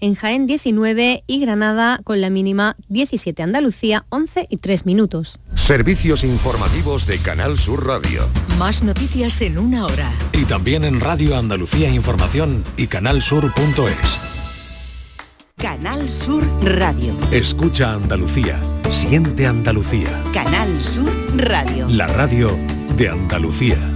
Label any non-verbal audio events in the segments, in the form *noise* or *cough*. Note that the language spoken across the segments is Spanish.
en Jaén 19 y Granada con la mínima 17. Andalucía 11 y 3 minutos. Servicios informativos de Canal Sur Radio. Más noticias en una hora. Y también en Radio Andalucía Información y canalsur.es. Canal Sur Radio. Escucha Andalucía. Siente Andalucía. Canal Sur Radio. La radio de Andalucía.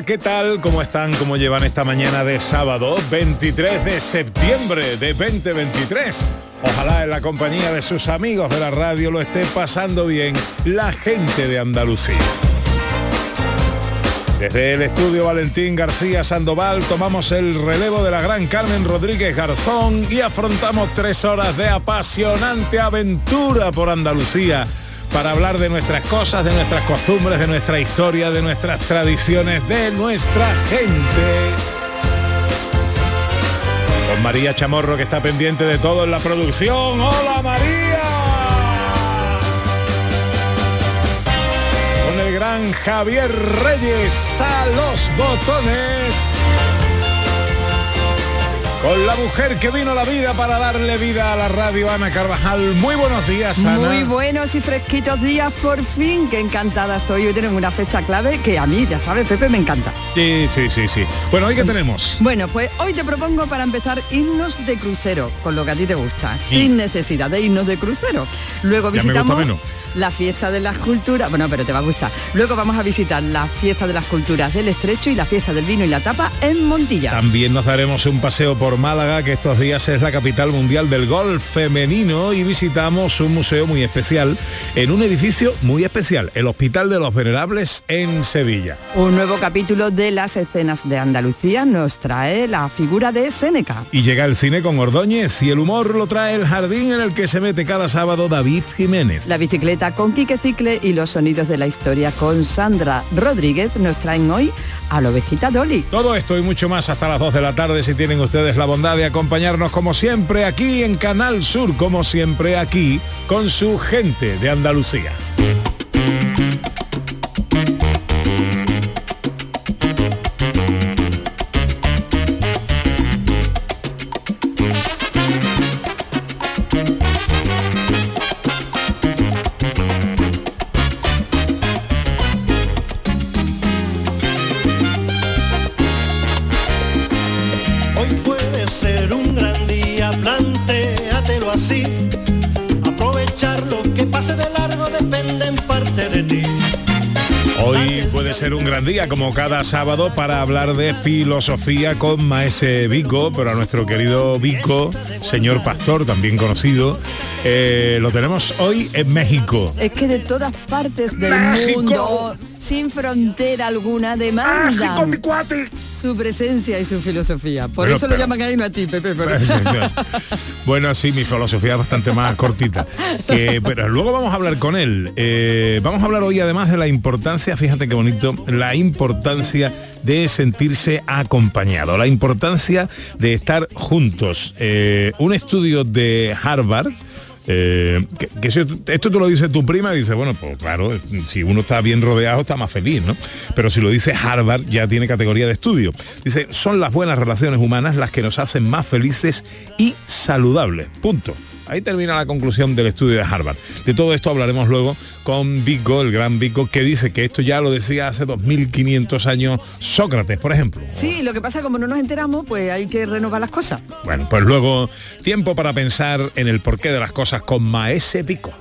¿Qué tal? ¿Cómo están? ¿Cómo llevan esta mañana de sábado 23 de septiembre de 2023? Ojalá en la compañía de sus amigos de la radio lo esté pasando bien la gente de Andalucía. Desde el estudio Valentín García Sandoval tomamos el relevo de la gran Carmen Rodríguez Garzón y afrontamos tres horas de apasionante aventura por Andalucía para hablar de nuestras cosas, de nuestras costumbres, de nuestra historia, de nuestras tradiciones, de nuestra gente. Con María Chamorro que está pendiente de todo en la producción. ¡Hola María! Con el gran Javier Reyes a los botones. Con la mujer que vino a la vida para darle vida a la radio, Ana Carvajal. Muy buenos días, Ana. Muy buenos y fresquitos días, por fin, que encantada estoy. Hoy tenemos una fecha clave que a mí, ya sabes, Pepe, me encanta. Sí, sí, sí, sí. Bueno, ¿hoy qué tenemos? Bueno, pues hoy te propongo para empezar himnos de crucero, con lo que a ti te gusta, sin necesidad de himnos de crucero. Luego Ya me gusta visitamos menos. La fiesta de las culturas, bueno, pero te va a gustar. Luego vamos a visitar la fiesta de las culturas del Estrecho y la fiesta del vino y la tapa en Montilla. También nos daremos un paseo por Málaga, que estos días es la capital mundial del golf femenino, y visitamos un museo muy especial en un edificio muy especial, el Hospital de los Venerables en Sevilla. Un nuevo capítulo de las escenas de Andalucía nos trae la figura de Séneca. Y llega el cine con Ordóñez y el humor lo trae el jardín en el que se mete cada sábado David Jiménez. La bicicleta con Quique Cicle y los sonidos de la historia con Sandra Rodríguez nos traen hoy a la ovejita Dolly. Todo esto y mucho más hasta las 2 de la tarde si tienen ustedes la bondad de acompañarnos como siempre aquí en Canal Sur, como siempre aquí con su gente de Andalucía. Hoy puede ser un gran día, plantéatelo así. Aprovechar lo que pase de largo depende en parte de ti. Hoy puede ser un gran día, como cada sábado, para hablar de filosofía con Maese Vico, pero a nuestro querido Vico, señor pastor, también conocido, eh, lo tenemos hoy en México. Es que de todas partes del México. mundo, sin frontera alguna, demandan mi cuate! su presencia y su filosofía. Por Bueno, eso lo llaman ahí no a ti, Pepe. pero- Bueno, sí, mi filosofía es bastante más cortita. Que- pero luego vamos a hablar con él. Eh, vamos a hablar hoy además de la importancia, fíjate qué bonito, la importancia de sentirse acompañado, la importancia de estar juntos. Eh, un estudio de Harvard. Eh, que, esto te lo dice tu prima, dice, bueno, pues claro, si uno está bien rodeado está más feliz, ¿no? Pero si lo dice Harvard ya tiene categoría de estudio. Dice, son las buenas relaciones humanas las que nos hacen más felices y saludables. Punto. Ahí termina la conclusión del estudio de Harvard. De todo esto hablaremos luego con Vico, el gran Vico, que dice que esto ya lo decía hace 2500 años Sócrates, por ejemplo. Sí, lo que pasa como no nos enteramos, pues hay que renovar las cosas. Bueno, pues luego tiempo para pensar en el porqué de las cosas con Maese Vico.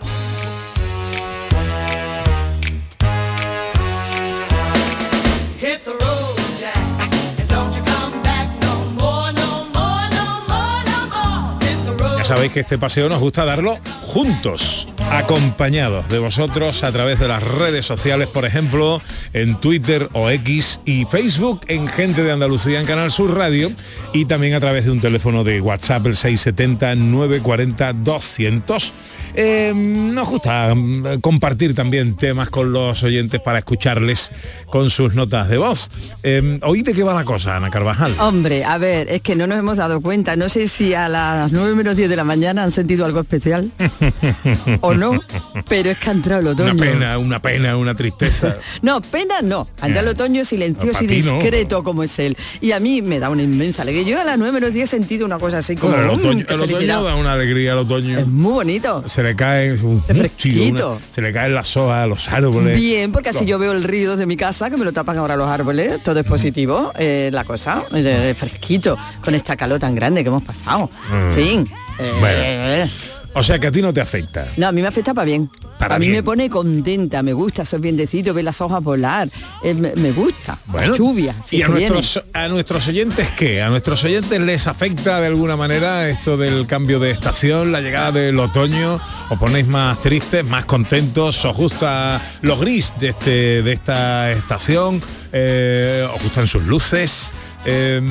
Sabéis que este paseo nos gusta darlo juntos, acompañados de vosotros a través de las redes sociales, por ejemplo, en Twitter o X y Facebook, en Gente de Andalucía en Canal Sur Radio y también a través de un teléfono de WhatsApp el 670 940 200. Eh, nos gusta mm, compartir también temas con los oyentes para escucharles con sus notas de voz. Eh, ¿Oí de qué va la cosa, Ana Carvajal? Hombre, a ver, es que no nos hemos dado cuenta. No sé si a las 9 menos 10 de la mañana han sentido algo especial *laughs* *laughs* o no, pero es que ha entrado el otoño. Una pena, una pena, una tristeza. *laughs* no, pena no. Anda el otoño silencioso No, y no. discreto como es él. Y a mí me da una inmensa alegría. Yo a las 9 menos 10 he sentido una cosa así como... Bueno, el "Mm, otoño, el otoño felicidad". da una alegría al otoño. Es muy bonito. Se le caen un- Se fresquito. una- se le caen las hojas a los árboles. Bien, porque así Los- yo veo el río de mi casa, que me lo tapan ahora los árboles, todo es positivo, eh, la cosa, eh, fresquito, con esta calor tan grande que hemos pasado. En fin. eh, Bueno. O sea que a ti no te afecta. No, a mí me afecta para bien. Para a mí bien. me pone contenta, me gusta ser biendecito, ver las hojas volar, eh, me, me gusta. la lluvia, si ¿Y viene. a nuestros oyentes qué? ¿A nuestros oyentes les afecta de alguna manera esto del cambio de estación, la llegada del otoño? ¿Os ponéis más tristes, más contentos? ¿Os gusta lo gris de, este, de esta estación? Eh, ¿Os gustan sus luces? Eh,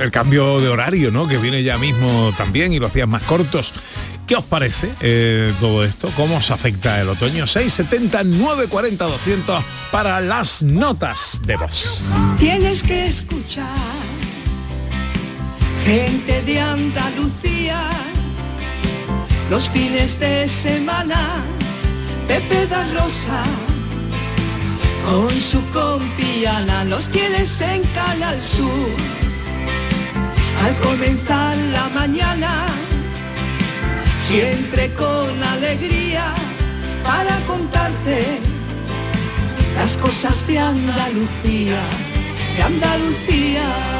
el cambio de horario, ¿no? Que viene ya mismo también y los días más cortos. ¿Qué os parece eh, todo esto? ¿Cómo os afecta el otoño? 670 940 200 para las notas de voz. Tienes que escuchar gente de Andalucía los fines de semana. Pepe da Rosa con su compiana los tienes en Canal Sur. Al comenzar la mañana, siempre con alegría para contarte las cosas de Andalucía, de Andalucía.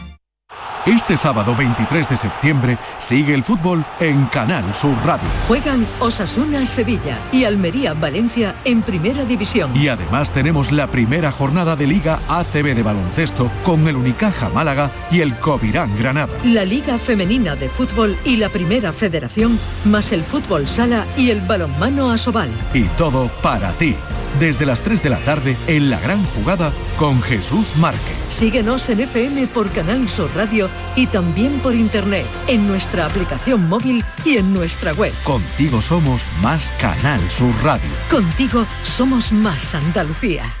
Este sábado 23 de septiembre sigue el fútbol en Canal Sur Radio. Juegan Osasuna Sevilla y Almería Valencia en Primera División. Y además tenemos la primera jornada de Liga ACB de baloncesto con el Unicaja Málaga y el Covirán Granada. La Liga Femenina de Fútbol y la Primera Federación, más el Fútbol Sala y el Balonmano Asobal. Y todo para ti. Desde las 3 de la tarde en la gran jugada con Jesús Márquez. Síguenos en FM por Canal Sur Radio y también por internet, en nuestra aplicación móvil y en nuestra web. Contigo somos más Canal Sur Radio. Contigo somos más Andalucía.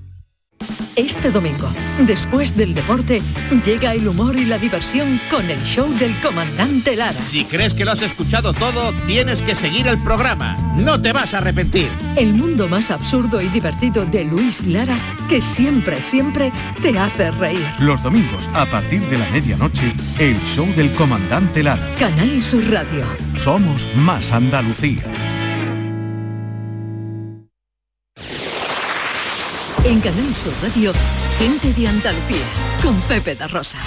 Este domingo, después del deporte, llega el humor y la diversión con el show del comandante Lara. Si crees que lo has escuchado todo, tienes que seguir el programa. No te vas a arrepentir. El mundo más absurdo y divertido de Luis Lara, que siempre, siempre te hace reír. Los domingos a partir de la medianoche, el show del comandante Lara. Canal Sur Radio. Somos más Andalucía. En Canal Radio, gente de Andalucía, con Pepe da Rosa.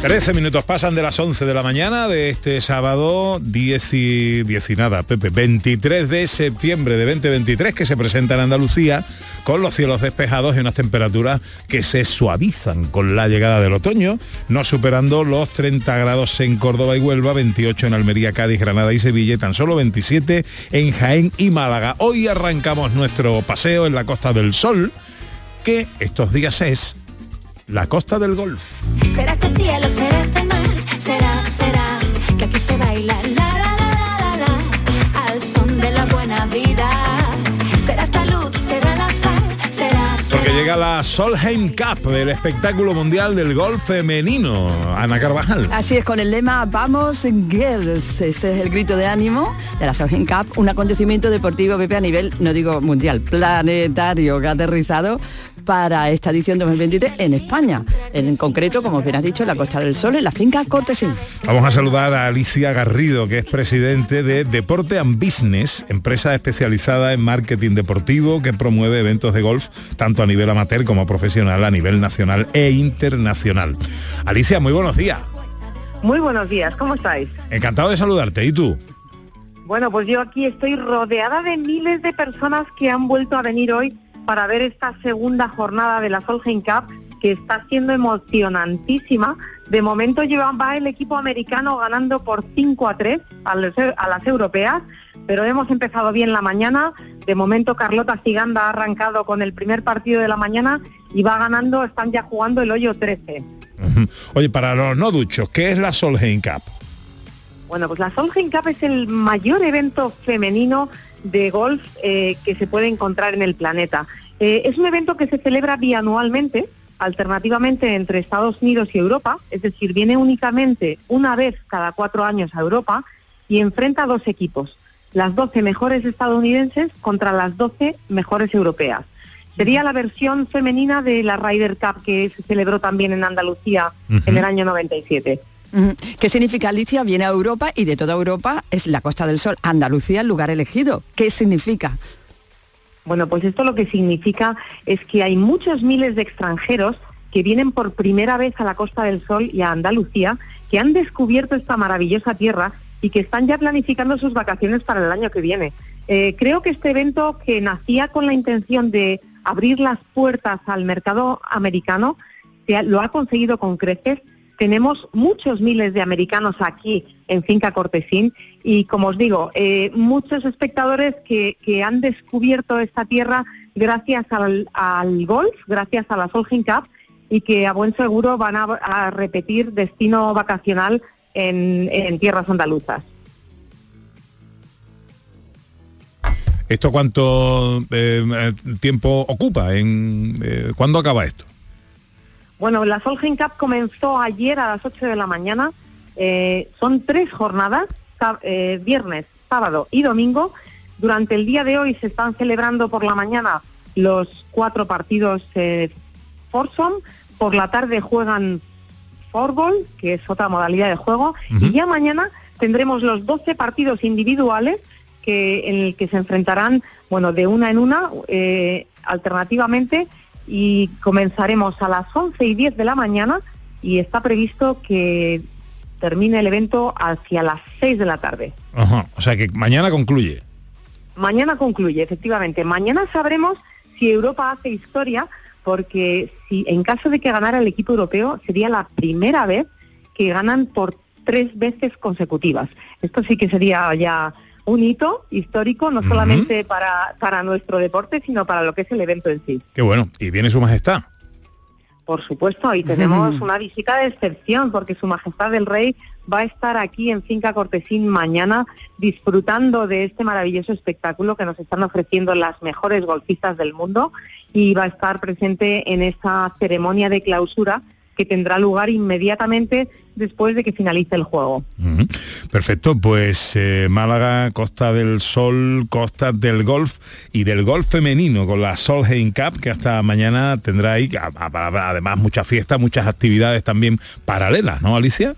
Trece minutos pasan de las 11 de la mañana de este sábado 10 y, 10 y nada, Pepe, 23 de septiembre de 2023 que se presenta en Andalucía con los cielos despejados y unas temperaturas que se suavizan con la llegada del otoño, no superando los 30 grados en Córdoba y Huelva, 28 en Almería, Cádiz, Granada y Sevilla y tan solo 27 en Jaén y Málaga. Hoy arrancamos nuestro paseo en la Costa del Sol, que estos días es la Costa del Golf. Será este cielo, será este mar, será, será, que aquí se baila la la la la la la, al son de la buena vida. Será esta luz, será la sal, será, será. Porque llega Llega la Solheim Cup, el espectáculo mundial del golf femenino. Ana Carvajal. Así es, con el lema Vamos Girls. Ese es el grito de ánimo de la Solheim Cup, un acontecimiento deportivo, Pepe, a nivel, no digo mundial, planetario, que ha aterrizado para esta edición 2023 en España. En concreto, como bien has dicho, en la Costa del Sol, en la finca Cortesín. Vamos a saludar a Alicia Garrido, que es presidente de Deporte and Business, empresa especializada en marketing deportivo que promueve eventos de golf tanto a nivel amateur como profesional, a nivel nacional e internacional. Alicia, muy buenos días. Muy buenos días, ¿cómo estáis? Encantado de saludarte. ¿Y tú? Bueno, pues yo aquí estoy rodeada de miles de personas que han vuelto a venir hoy para ver esta segunda jornada de la Solheim Cup que está siendo emocionantísima. De momento lleva, va el equipo americano ganando por 5 a 3 a las, a las europeas, pero hemos empezado bien la mañana. De momento Carlota Ciganda ha arrancado con el primer partido de la mañana y va ganando, están ya jugando el hoyo 13. Ujú. Oye, para los no duchos, ¿qué es la Solheim Cup? Bueno, pues la Solheim Cup es el mayor evento femenino de golf eh, que se puede encontrar en el planeta. Eh, es un evento que se celebra bianualmente, alternativamente entre Estados Unidos y Europa, es decir, viene únicamente una vez cada cuatro años a Europa y enfrenta a dos equipos, las 12 mejores estadounidenses contra las 12 mejores europeas. Sería la versión femenina de la Ryder Cup que se celebró también en Andalucía en el año 97. ¿Qué significa Alicia? Viene a Europa y de toda Europa es la Costa del Sol, Andalucía el lugar elegido. ¿Qué significa? Bueno, pues esto lo que significa es que hay muchos miles de extranjeros que vienen por primera vez a la Costa del Sol y a Andalucía, que han descubierto esta maravillosa tierra y que están ya planificando sus vacaciones para el año que viene. Eh, creo que este evento que nacía con la intención de abrir las puertas al mercado americano, se lo ha conseguido con creces. Tenemos muchos miles de americanos aquí en Finca Cortesín y, como os digo, eh, muchos espectadores que, han descubierto esta tierra gracias al, golf, gracias a la Solheim Cup y que a buen seguro van a, repetir destino vacacional en, tierras andaluzas. ¿Esto cuánto eh, eh, tiempo ocupa? ¿Cuándo acaba esto? Bueno, la Solheim Cup comenzó ayer a las 8 de la mañana. Eh, son tres jornadas, eh, viernes, sábado y domingo. Durante el día de hoy se están celebrando por la mañana los cuatro partidos eh, foursome. Por la tarde juegan fourball, que es otra modalidad de juego. Y ya mañana tendremos los 12 partidos individuales que, en el que se enfrentarán, bueno, de una en una, eh, alternativamente, y comenzaremos a las 11 y 10 de la mañana y está previsto que termine el evento hacia las 6 de la tarde. Ajá. O sea que mañana concluye. Mañana concluye, efectivamente. Mañana sabremos si Europa hace historia, porque si en caso de que ganara el equipo europeo, sería la primera vez que ganan por tres veces consecutivas. Esto sí que sería ya un hito histórico, no solamente para, para nuestro deporte, sino para lo que es el evento en sí. Qué bueno. Y viene su majestad. Por supuesto, y tenemos una visita de excepción porque Su Majestad el Rey va a estar aquí en Finca Cortesín mañana disfrutando de este maravilloso espectáculo que nos están ofreciendo las mejores golfistas del mundo y va a estar presente en esa ceremonia de clausura que tendrá lugar inmediatamente después de que finalice el juego. Perfecto, pues eh, Málaga, Costa del Sol, Costa del Golf y del golf femenino con la Solheim Cup que hasta mañana tendrá ahí, a- a- además muchas fiestas, muchas actividades también paralelas, ¿no, Alicia?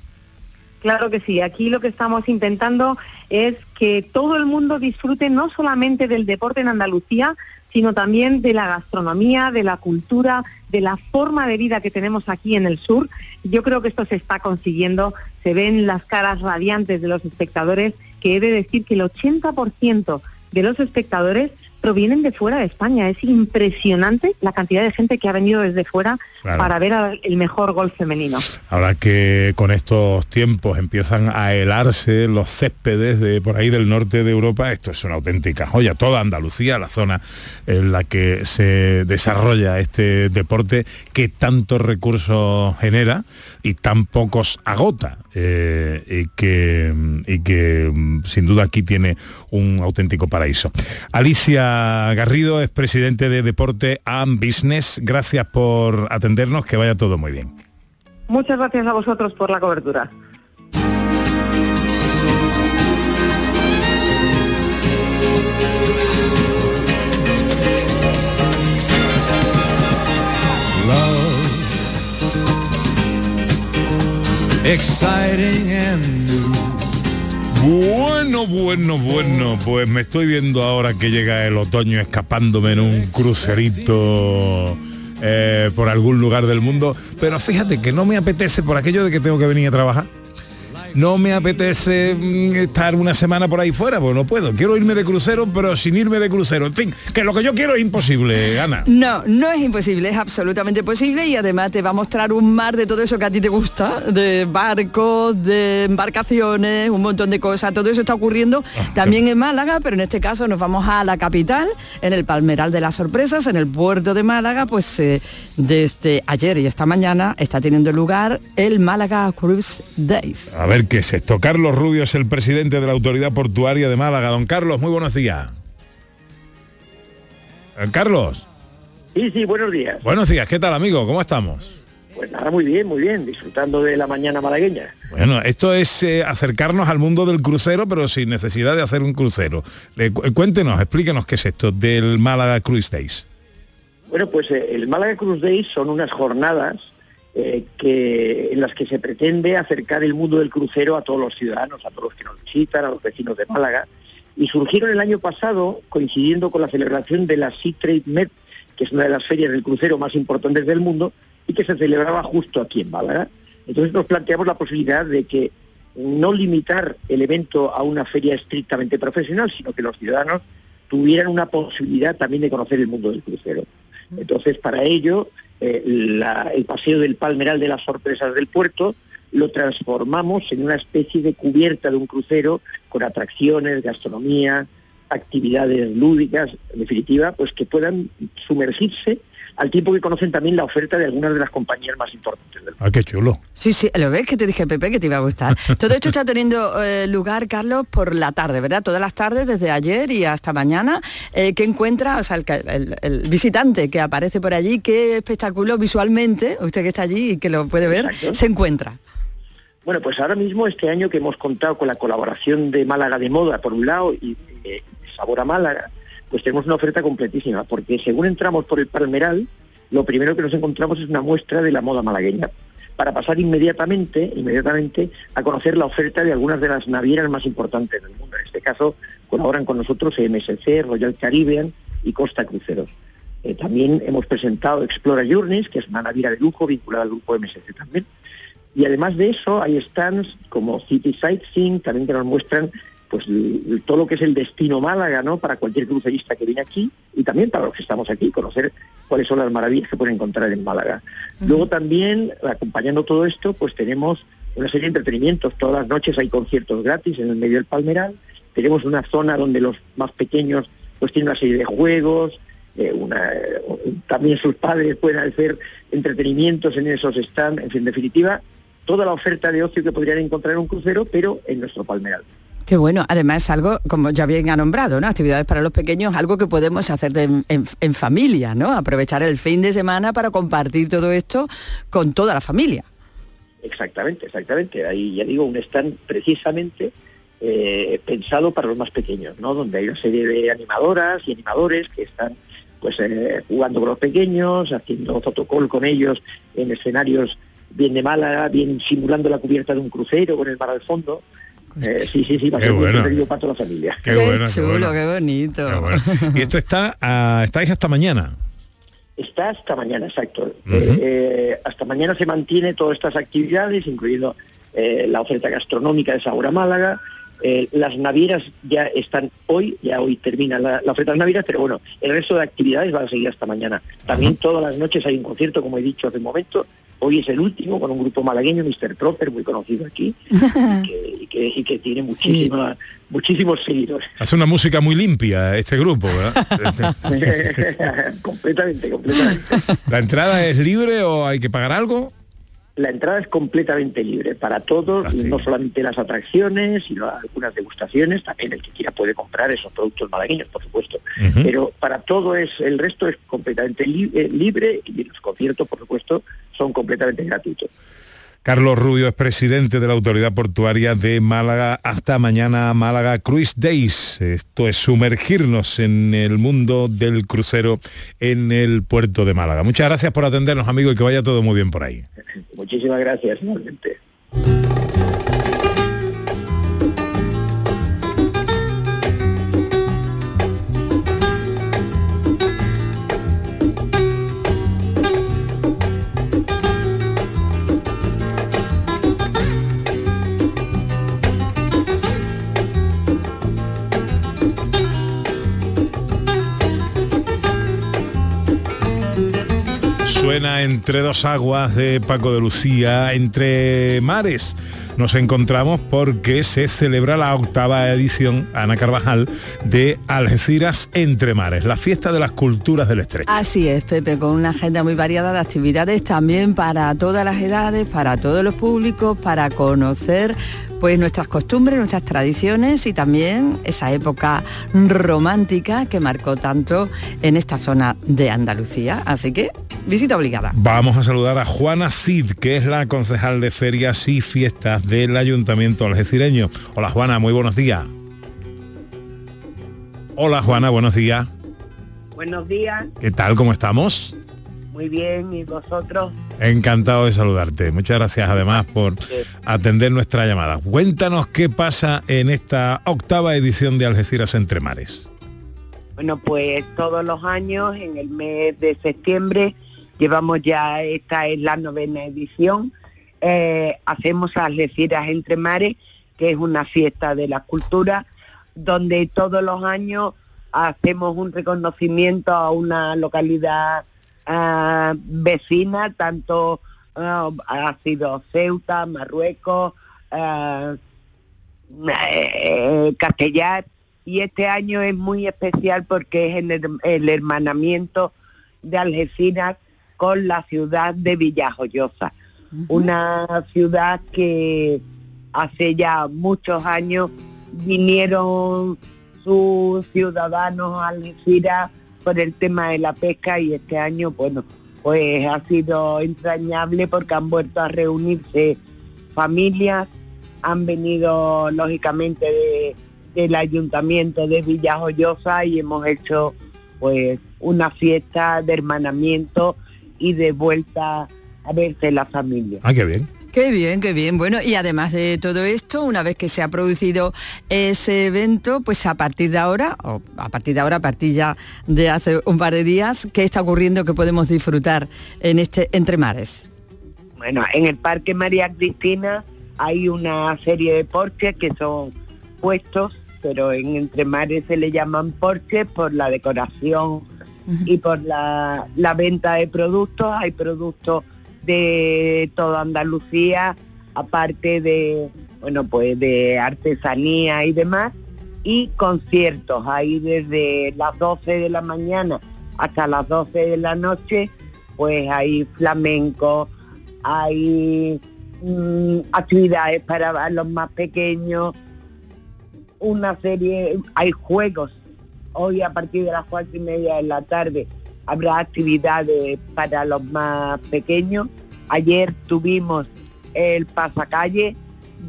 Claro que sí, aquí lo que estamos intentando es que todo el mundo disfrute no solamente del deporte en Andalucía, sino también de la gastronomía, de la cultura, de la forma de vida que tenemos aquí en el sur. Yo creo que esto se está consiguiendo, se ven las caras radiantes de los espectadores, que he de decir que el 80% de los espectadores provienen de fuera de España. Es impresionante la cantidad de gente que ha venido desde fuera Claro. para ver el mejor golf femenino. Ahora que con estos tiempos empiezan a helarse los céspedes de por ahí del norte de Europa, esto es una auténtica joya. Toda Andalucía, la zona en la que se desarrolla este deporte que tantos recursos genera y tan pocos agota. Eh, y que, y que mm, sin duda aquí tiene un auténtico paraíso. Alicia Garrido es presidente de Deporte and Business. Gracias por atendernos, que vaya todo muy bien. Muchas gracias a vosotros por la cobertura. Exciting and Bueno, bueno, bueno, pues me estoy viendo ahora que llega el otoño escapándome en un crucerito eh, por algún lugar del mundo, pero fíjate que no me apetece por aquello de que tengo que venir a trabajar no me apetece mm, estar una semana por ahí fuera, pues no puedo. Quiero irme de crucero, pero sin irme de crucero. En fin, que lo que yo quiero es imposible, Ana. No, no es imposible, es absolutamente posible y además te va a mostrar un mar de todo eso que a ti te gusta, de barcos, de embarcaciones, un montón de cosas. Todo eso está ocurriendo Ah, también en Málaga, pero en este caso nos vamos a la capital, en el Palmeral de las Sorpresas, en el puerto de Málaga, pues eh, desde ayer y esta mañana está teniendo lugar el Málaga Cruise Days. A ver qué es esto. Carlos Rubio es el presidente de la Autoridad Portuaria de Málaga. Don Carlos, muy buenos días. Eh, Carlos, Sí, sí, buenos días. buenos días. ¿Qué tal, amigo? ¿Cómo estamos? Pues nada, muy bien, muy bien, disfrutando de la mañana malagueña. Bueno, esto es eh, acercarnos al mundo del crucero, pero sin necesidad de hacer un crucero. Le- cu- cuéntenos, explíquenos qué es esto del Málaga Cruise Days. Bueno, pues eh, el Málaga Cruz Days son unas jornadas eh, que, en las que se pretende acercar el mundo del crucero a todos los ciudadanos, a todos los que nos visitan, a los vecinos de Málaga. Y surgieron el año pasado coincidiendo con la celebración de la Sea Trade Med, que es una de las ferias del crucero más importantes del mundo y que se celebraba justo aquí en Málaga. Entonces nos planteamos la posibilidad de que no limitar el evento a una feria estrictamente profesional, sino que los ciudadanos tuvieran una posibilidad también de conocer el mundo del crucero. Entonces, para ello, eh, la- el paseo del Palmeral de las Sorpresas del Puerto lo transformamos en una especie de cubierta de un crucero con atracciones, gastronomía, actividades lúdicas, en definitiva, pues que puedan sumergirse al tiempo que conocen también la oferta de algunas de las compañías más importantes del Ah, qué chulo. Sí, sí, lo ves que te dije, Pepe, que te iba a gustar. *laughs* Todo esto está teniendo eh, lugar, Carlos, por la tarde, ¿verdad? Todas las tardes, desde ayer y hasta mañana. Eh, ¿Qué encuentra, o sea, el, que- el- el visitante que aparece por allí, qué espectáculo visualmente, usted que está allí y que lo puede ver, se encuentra? Bueno, pues ahora mismo este año que hemos contado con la colaboración de Málaga de Moda, por un lado, y eh, Sabor a Málaga, pues tenemos una oferta completísima, porque según entramos por el Palmeral, lo primero que nos encontramos es una muestra de la moda malagueña, para pasar inmediatamente, inmediatamente a conocer la oferta de algunas de las navieras más importantes del mundo. En este caso, colaboran con nosotros MSC, Royal Caribbean y Costa Cruceros. Eh, también hemos presentado Explora Journeys, que es una naviera de lujo vinculada al grupo MSC también. Y además de eso hay stands como City Sightseeing, también que nos muestran pues todo lo que es el destino Málaga, ¿no? Para cualquier crucerista que viene aquí y también para los que estamos aquí, conocer cuáles son las maravillas que pueden encontrar en Málaga. Luego también, acompañando todo esto, pues tenemos una serie de entretenimientos. Todas las noches hay conciertos gratis en el medio del Palmeral. Tenemos una zona donde los más pequeños pues tienen una serie de juegos, eh, una- eh, también sus padres pueden hacer entretenimientos en esos stands, en fin, en definitiva, toda la oferta de ocio que podrían encontrar en un crucero, pero en nuestro Palmeral. Qué bueno, además algo, como ya bien ha nombrado, ¿no? Actividades para los pequeños, algo que podemos hacer en, familia, ¿no? Aprovechar el fin de semana para compartir todo esto con toda la familia. Exactamente, exactamente. Ahí ya digo, un stand precisamente eh, pensado para los más pequeños, ¿no? Donde hay una serie de animadoras y animadores que están pues eh, jugando con los pequeños, haciendo fotocall con ellos en escenarios bien de Málaga, bien simulando la cubierta de un crucero con el mar al fondo. Eh, sí, sí, sí, va a Qué ser muy bueno. para toda la familia. Qué bueno, qué chulo, bueno. qué bonito. Y esto está, ah, estáis hasta mañana. Está hasta mañana, exacto. Eh, eh, hasta mañana se mantiene todas estas actividades, incluyendo eh, la oferta gastronómica de Sabor a Málaga. Eh, las navieras ya están hoy, ya hoy termina la, la oferta de las navieras, pero bueno, el resto de actividades van a seguir hasta mañana. También todas las noches hay un concierto, como he dicho hace un momento. Hoy es el último con un grupo malagueño, Mr. Proper, muy conocido aquí, *laughs* y que, y que- y que tiene muchísima, muchísimos seguidores. Hace una música muy limpia este grupo, ¿verdad? *laughs* completamente, completamente. ¿La entrada es libre o hay que pagar algo? La entrada es completamente libre para todos, no solamente las atracciones, sino algunas degustaciones, también el que quiera puede comprar esos productos malagueños, por supuesto. Pero para todo es, el resto es completamente li- eh, libre y los conciertos, por supuesto, son completamente gratuitos. Carlos Rubio es presidente de la Autoridad Portuaria de Málaga. Hasta mañana Málaga Cruise Days. Esto es sumergirnos en el mundo del crucero en el puerto de Málaga. Muchas gracias por atendernos, amigos, y que vaya todo muy bien por ahí. Muchísimas gracias, igualmente. Suena entre dos aguas de Paco de Lucía, entre mares. Nos encontramos porque se celebra la octava edición, Ana Carvajal, de Algeciras Entre Mares, la fiesta de las culturas del estrecho. Así es, Pepe, con una agenda muy variada de actividades también para todas las edades, para todos los públicos, para conocer pues nuestras costumbres, nuestras tradiciones y también esa época romántica que marcó tanto en esta zona de Andalucía. Así que, visita obligada. Vamos a saludar a Juana Cid, que es la concejal de ferias y fiestas del Ayuntamiento algecireño. Hola Juana, muy buenos días. Hola Juana, buenos días. Buenos días, ¿Qué tal? ¿Cómo estamos? muy bien, ¿y vosotros? Encantado de saludarte. Muchas gracias además por atender nuestra llamada. Cuéntanos qué pasa en esta octava edición de Algeciras Entre Mares. Bueno, pues todos los años, en el mes de septiembre, llevamos ya, esta es la novena edición, eh, hacemos Algeciras Entre Mares, que es una fiesta de la cultura, donde todos los años hacemos un reconocimiento a una localidad ah, vecina, tanto ah, ha sido Ceuta, Marruecos, ah, eh, Castellar, y este año es muy especial porque es el hermanamiento de Algeciras con la ciudad de Villajoyosa, una ciudad que hace ya muchos años vinieron sus ciudadanos a Algeciras por el tema de la pesca y este año, bueno, pues ha sido entrañable porque han vuelto a reunirse familias, han venido lógicamente de- del ayuntamiento de Villajoyosa y hemos hecho pues una fiesta de hermanamiento y de vuelta a verse la familia. Ah, qué bien. Qué bien, qué bien. Bueno, y además de todo esto, una vez que se ha producido ese evento, pues a partir de ahora, o a partir de ahora, a partir ya de hace un par de días, ¿qué está ocurriendo que podemos disfrutar en este Entre Mares? Bueno, en el Parque María Cristina hay una serie de porches que son puestos, pero en Entre Mares se le llaman porches por la decoración y por la, la venta de productos. Hay productos de toda Andalucía, aparte de, bueno, pues de artesanía y demás, y conciertos. Hay desde las 12 de la mañana hasta las 12 de la noche, pues hay flamenco, hay mm, actividades para los más pequeños, una serie, hay juegos. Hoy a partir de las cuatro y media de la tarde habrá actividades para los más pequeños. Ayer tuvimos el pasacalle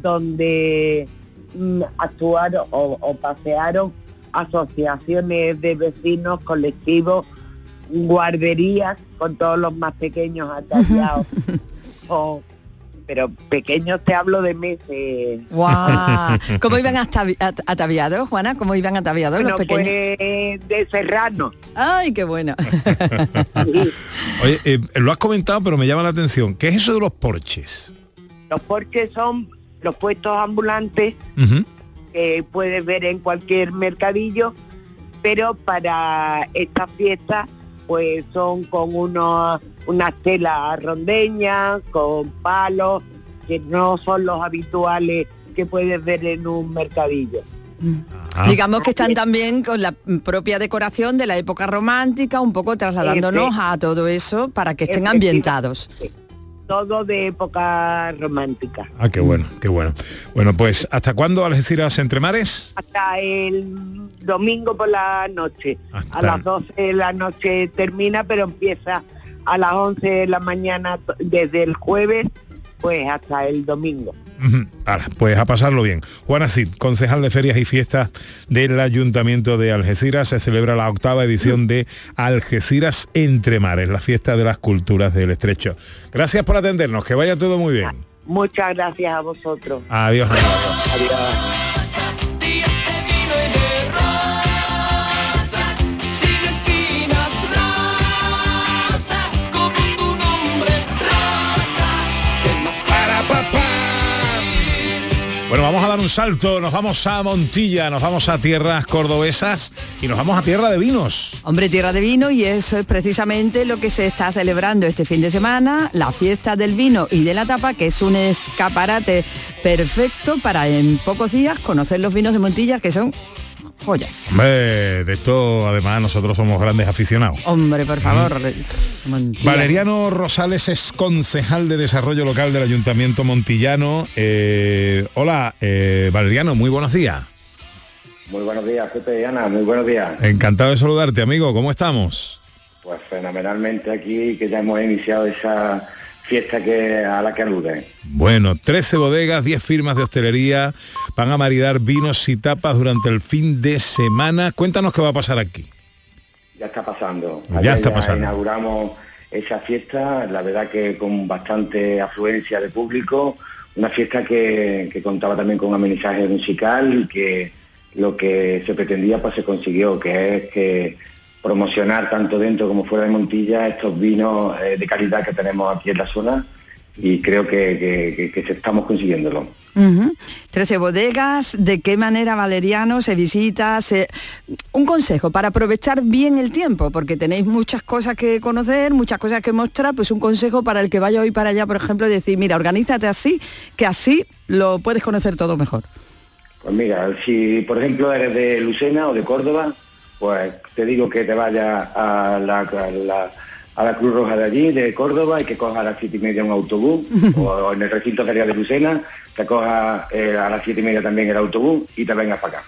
donde mm, actuaron o, o pasearon asociaciones de vecinos, colectivos, guarderías con todos los más pequeños *laughs* ataviados. con- pero pequeños te hablo de meses. ¡Guau! *laughs* ¿Cómo iban atavi- at- ataviados, Juana? ¿Cómo iban ataviados Bueno, los pequeños? pues de serrano. ¡Ay, qué bueno! *laughs* Oye, eh, lo has comentado, pero me llama la atención. ¿Qué es eso de los porches? Los porches son los puestos ambulantes que puedes ver en cualquier mercadillo, pero para esta fiesta pues son con unos, unas telas rondeñas, con palos, que no son los habituales que puedes ver en un mercadillo. Ah. Digamos que están también con la propia decoración de la época romántica, un poco trasladándonos a todo eso para que estén ambientados. Todo de época romántica. Ah, qué bueno, qué bueno. Bueno, pues ¿hasta cuándo Algeciras entre mares? Hasta el domingo por la noche. Hasta A las el- 12 de la noche termina, pero empieza a las 11 de la mañana desde el jueves, pues hasta el domingo. Ahora, pues a pasarlo bien. Juana Cid, concejal de Ferias y Fiestas del Ayuntamiento de Algeciras, se celebra la octava edición de Algeciras Entre Mares, la fiesta de las culturas del estrecho. Gracias por atendernos, que vaya todo muy bien. Muchas gracias a vosotros. Adiós. amigos. Adiós. Bueno, vamos a dar un salto, nos vamos a Montilla, nos vamos a tierras cordobesas y nos vamos a tierra de vinos. Hombre, tierra de vino y eso es precisamente lo que se está celebrando este fin de semana, la fiesta del vino y de la tapa, que es un escaparate perfecto para en pocos días conocer los vinos de Montilla, que son joyas. Hombre, de esto además nosotros somos grandes aficionados. Hombre, por favor. Montilla. Valeriano Rosales es concejal de desarrollo local del Ayuntamiento Montillano. Eh, hola, eh, Valeriano, muy buenos días. Muy buenos días, Pepe y Ana, muy buenos días. Encantado de saludarte, amigo. ¿Cómo estamos? Pues fenomenalmente aquí, que ya hemos iniciado esa fiesta que a la que alude. Bueno, 13 bodegas, 10 firmas de hostelería van a maridar vinos y tapas durante el fin de semana. Cuéntanos qué va a pasar aquí. Ya está pasando. Ya está pasando. inauguramos esa fiesta, la verdad que con bastante afluencia de público, una fiesta que, que contaba también con un amenizaje musical y que lo que se pretendía pues se consiguió, que es que promocionar tanto dentro como fuera de Montilla estos vinos eh, de calidad que tenemos aquí en la zona y creo que, que- que- que estamos consiguiéndolo. 13 bodegas, ¿de qué manera Valeriano se visita? se- Un consejo para aprovechar bien el tiempo, porque tenéis muchas cosas que conocer, muchas cosas que mostrar, pues un consejo para el que vaya hoy para allá, por ejemplo, y decir, mira, organízate así, que así lo puedes conocer todo mejor. Pues mira, si por ejemplo eres de Lucena o de Córdoba, pues te digo que te vayas a la, a la- a la Cruz Roja de allí, de Córdoba, y que cojas a las siete y media un autobús, *laughs* o en el recinto ferial de Lucena, te cojas eh, a las siete y media también el autobús y te vengas para acá.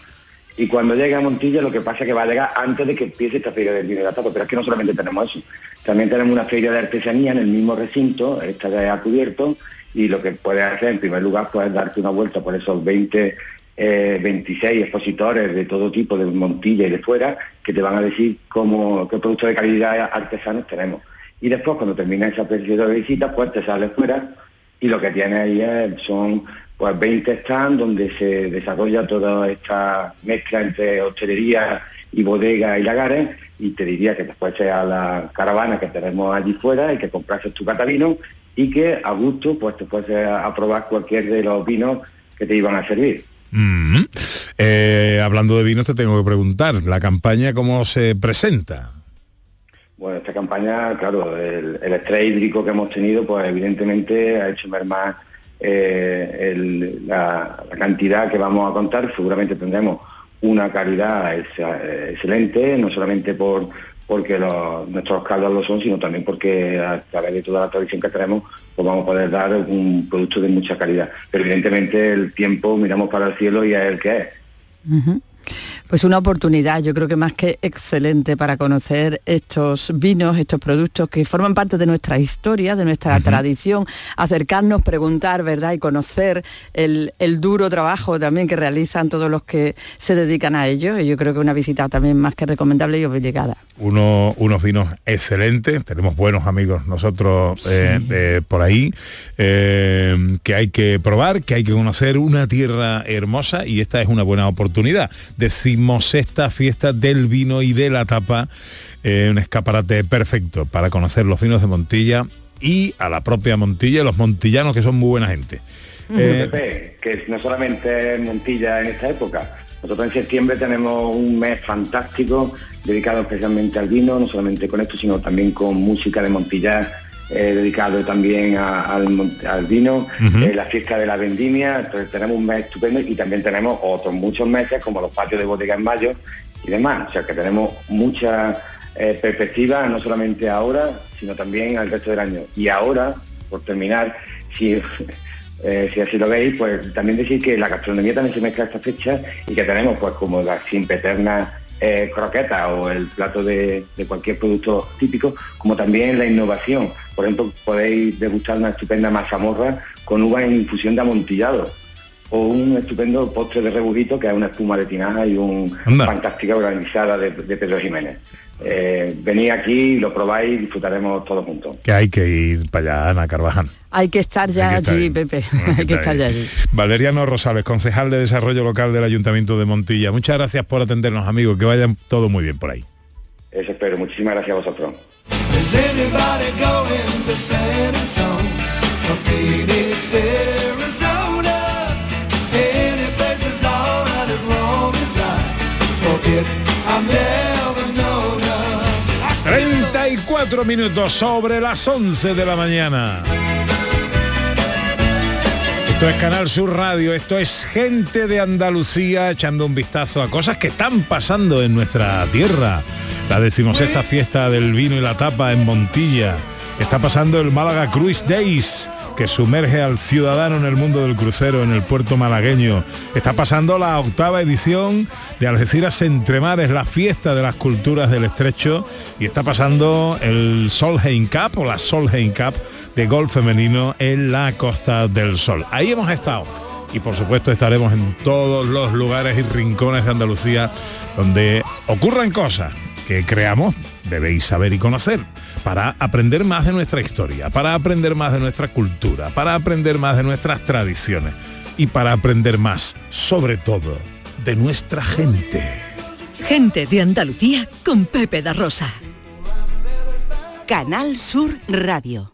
Y cuando llegue a Montilla lo que pasa es que va a llegar antes de que empiece esta feria del vino la tapa, pero es que no solamente tenemos eso, también tenemos una feria de artesanía en el mismo recinto, esta ya cubierto, y lo que puedes hacer en primer lugar pues darte una vuelta por esos 20, eh, 26 expositores de todo tipo, de Montilla y de fuera, que te van a decir cómo, qué productos de calidad artesanos tenemos. Y después cuando termina esa periodo de visita, pues te sales fuera y lo que tiene ahí es- son pues 20 stands donde se desarrolla toda esta mezcla entre hostelería y bodega y lagares y te diría que después sea la caravana que tenemos allí fuera y que comprases tu catalino y que a gusto pues te fuese a a probar cualquier de los vinos que te iban a servir. Eh, hablando de vinos te tengo que preguntar, ¿la campaña cómo se presenta? Bueno, esta campaña, claro, el, estrés hídrico que hemos tenido, pues evidentemente ha hecho mermar eh, la, cantidad que vamos a contar. Seguramente tendremos una calidad eh, excelente, no solamente por porque los- nuestros caldos lo son, sino también porque a través de toda la tradición que tenemos, pues vamos a poder dar un producto de mucha calidad. Pero evidentemente el tiempo miramos para el cielo y es el que es. Pues una oportunidad, yo creo que más que excelente para conocer estos vinos, estos productos que forman parte de nuestra historia, de nuestra tradición, acercarnos, preguntar, ¿verdad? Y conocer el, el duro trabajo también que realizan todos los que se dedican a ello. Y yo creo que una visita también más que recomendable y obligada. Uno- unos vinos excelentes, tenemos buenos amigos nosotros eh, por ahí, eh, que hay que probar, que hay que conocer una tierra hermosa y esta es una buena oportunidad. Decimos esta fiesta del vino y de la tapa, eh, un escaparate perfecto para conocer los vinos de Montilla y a la propia Montilla y los montillanos que son muy buena gente. Eh, Pepe, que no solamente es Montilla en esta época. Nosotros en septiembre tenemos un mes fantástico dedicado especialmente al vino, no solamente con esto, sino también con música de Montilla, eh, dedicado también a- al, vino, eh, la fiesta de la vendimia, entonces tenemos un mes estupendo y también tenemos otros muchos meses como los patios de bodega en mayo y demás. O sea que tenemos muchas eh, perspectivas, no solamente ahora, sino también al resto del año. Y ahora, por terminar, *laughs* si, eh, si así lo veis, pues también decir que la gastronomía también se mezcla a esta fecha y que tenemos pues como la simpeterna eh, croqueta o el plato de, de cualquier producto típico, como también la innovación. Por ejemplo, podéis degustar una estupenda mazamorra con uva en infusión de amontillado o un estupendo postre de rebujito que es una espuma de tinaja y una Anda. fantástica organizada de, de Pedro Jiménez. Eh, venid aquí, lo probáis y disfrutaremos todos juntos. Que hay que ir para allá, Ana Carvajal. Hay que estar ya Hay que estar allí, ahí. Pepe. Hay que *laughs* estar ya allí. Valeriano Rosales, concejal de Desarrollo Local del Ayuntamiento de Montilla. Muchas gracias por atendernos, amigos. Que vayan todo muy bien por ahí. Eso espero. Muchísimas gracias a vosotros. As long as I forget I'm never known of. 34 minutos sobre las 11 de la mañana. Esto es Canal Sur Radio, esto es gente de Andalucía echando un vistazo a cosas que están pasando en nuestra tierra. La decimosexta fiesta del vino y la tapa en Montilla. Está pasando el Málaga Cruise Days, que sumerge al ciudadano en el mundo del crucero en el puerto malagueño. Está pasando la octava edición de Algeciras Entre Mares, la fiesta de las culturas del estrecho. Y está pasando el Solheim Cup o la Solheim Cup de golf femenino en la Costa del Sol. Ahí hemos estado. Y por supuesto estaremos en todos los lugares y rincones de Andalucía donde ocurran cosas que creamos debéis saber y conocer para aprender más de nuestra historia, para aprender más de nuestra cultura, para aprender más de nuestras tradiciones y para aprender más, sobre todo, de nuestra gente. Gente de Andalucía con Pepe da Rosa. Canal Sur Radio.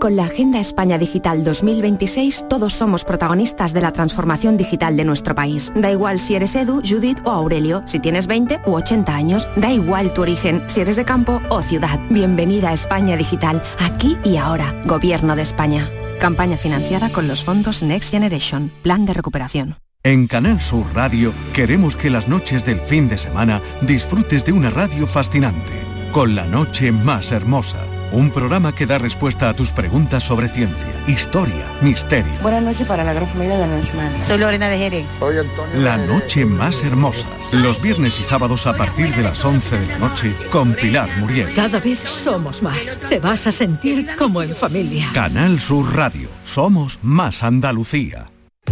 Con la Agenda España Digital 2026 todos somos protagonistas de la transformación digital de nuestro país. Da igual si eres Edu, Judith o Aurelio, si tienes 20 u 80 años, da igual tu origen, si eres de campo o ciudad. Bienvenida a España Digital, aquí y ahora. Gobierno de España. Campaña financiada con los fondos Next Generation, Plan de Recuperación. En Canal Sur Radio queremos que las noches del fin de semana disfrutes de una radio fascinante, con la noche más hermosa. Un programa que da respuesta a tus preguntas sobre ciencia, historia, misterio. Buenas noches para la gran familia de Nochman. Soy Lorena de Jerez. Soy Antonio. La noche más hermosa. Los viernes y sábados a partir de las 11 de la noche con Pilar Muriel. Cada vez somos más. Te vas a sentir como en familia. Canal Sur Radio. Somos más Andalucía.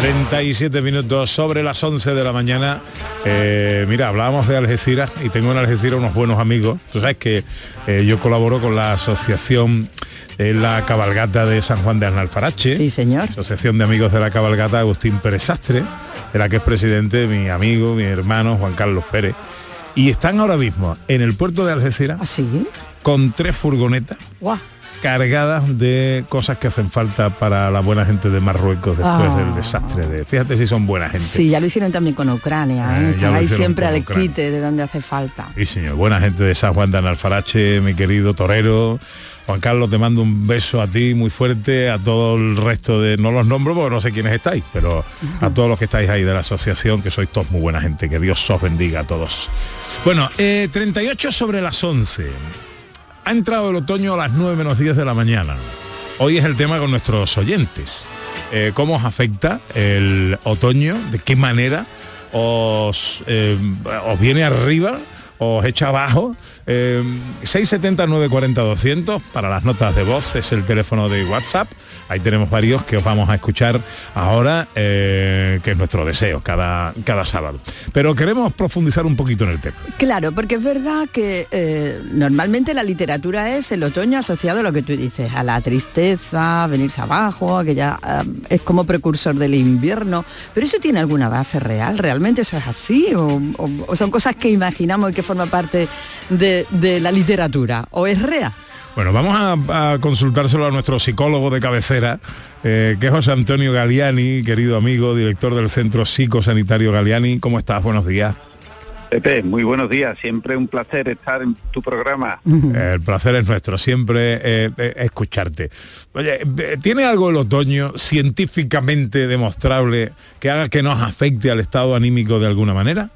37 minutos sobre las 11 de la mañana. Eh, mira, hablábamos de Algeciras y tengo en Algeciras unos buenos amigos. Tú sabes que eh, yo colaboro con la asociación de la cabalgata de San Juan de Arnalfarache. Sí, señor. Asociación de Amigos de la Cabalgata Agustín Pérez Sastre, de la que es presidente mi amigo, mi hermano Juan Carlos Pérez. Y están ahora mismo en el puerto de Algeciras ¿Ah, con tres furgonetas Guau. Cargadas de cosas que hacen falta para la buena gente de Marruecos después Ah. del desastre de. Fíjate si son buena gente. Sí, ya lo hicieron también con Ucrania. ¿eh? Eh, Están ahí siempre al quite de donde hace falta. Sí, señor, buena gente de San Juan de Analfarache, mi querido torero. Juan Carlos, te mando un beso a ti muy fuerte, a todo el resto de, no los nombro porque no sé quiénes estáis, pero a todos los que estáis ahí de la asociación, que sois todos muy buena gente, que Dios os bendiga a todos. Bueno, eh, 38 sobre las 11. Ha entrado el otoño a las 9 menos 10 de la mañana. Hoy es el tema con nuestros oyentes. Eh, ¿Cómo os afecta el otoño? ¿De qué manera os, eh, os viene arriba? ¿Os echa abajo? Eh, 670 940 200 para las notas de voz es el teléfono de WhatsApp. Ahí tenemos varios que os vamos a escuchar ahora, eh, que es nuestro deseo cada, cada sábado. Pero queremos profundizar un poquito en el tema. Claro, porque es verdad que eh, normalmente la literatura es el otoño asociado a lo que tú dices, a la tristeza, venirse abajo, que ya es como precursor del invierno. Pero eso tiene alguna base real, ¿realmente eso es así? ¿O, o- o son cosas que imaginamos y que forma parte de, de la literatura? ¿O es real? Bueno, vamos a, a consultárselo a nuestro psicólogo de cabecera, eh, que es José Antonio Galiani, querido amigo, director del Centro Psicosanitario Galiani. ¿Cómo estás? Buenos días. Pepe, muy buenos días. Siempre un placer estar en tu programa. *laughs* El placer es nuestro, siempre eh, eh, escucharte. Oye, ¿tiene algo el otoño científicamente demostrable que haga que nos afecte al estado anímico de alguna manera?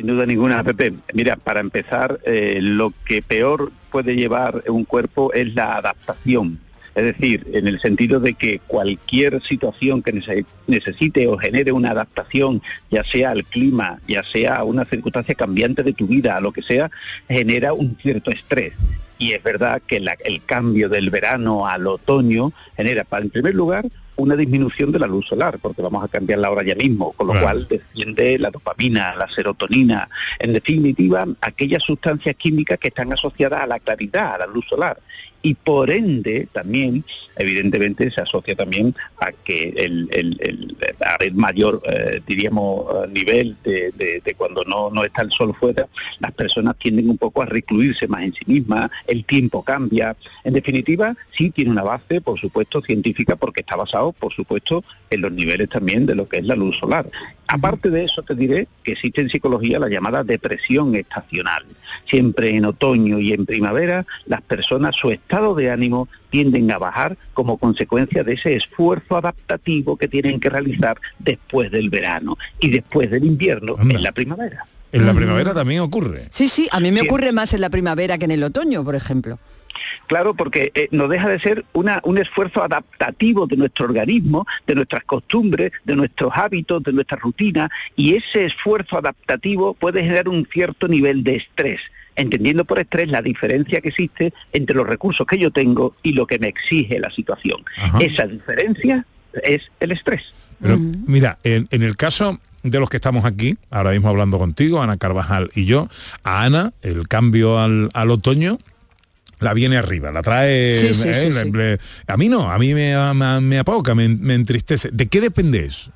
Sin duda ninguna, Pepe. Mira, para empezar, eh, lo que peor puede llevar un cuerpo es la adaptación. Es decir, en el sentido de que cualquier situación que nece- necesite o genere una adaptación, ya sea al clima, ya sea a una circunstancia cambiante de tu vida, a lo que sea, genera un cierto estrés. Y es verdad que la- el cambio del verano al otoño genera, en primer lugar, una disminución de la luz solar, porque vamos a cambiar la hora ya mismo, con lo cual desciende la dopamina, la serotonina, en definitiva, aquellas sustancias químicas que están asociadas a la claridad, a la luz solar. Y por ende, también, evidentemente, se asocia también a que el, el, a mayor, eh, diríamos, eh, nivel de, de- de cuando no, no está el sol fuera, las personas tienden un poco a recluirse más en sí mismas, el tiempo cambia. En definitiva, sí tiene una base, por supuesto, científica, porque está basado, por supuesto, en los niveles también de lo que es la luz solar. Aparte de eso, te diré que existe en psicología la llamada depresión estacional. Siempre en otoño y en primavera, las personas, su estado de ánimo tienden a bajar como consecuencia de ese esfuerzo adaptativo que tienen que realizar después del verano y después del invierno en la primavera. En la primavera también ocurre. Sí, sí, a mí me ocurre más en la primavera que en el otoño, por ejemplo. Claro, porque eh, no deja de ser una, un esfuerzo adaptativo de nuestro organismo, de nuestras costumbres, de nuestros hábitos, de nuestra rutina, y ese esfuerzo adaptativo puede generar un cierto nivel de estrés, entendiendo por estrés la diferencia que existe entre los recursos que yo tengo y lo que me exige la situación. Esa diferencia es el estrés. Pero mira, en, en el caso de los que estamos aquí, ahora mismo hablando contigo, Ana Carvajal y yo, a Ana el cambio al, al otoño la viene arriba, la trae... Sí, sí, eh, le- le- a mí no, a mí me, me, me apoca, me, me entristece. ¿De qué depende eso?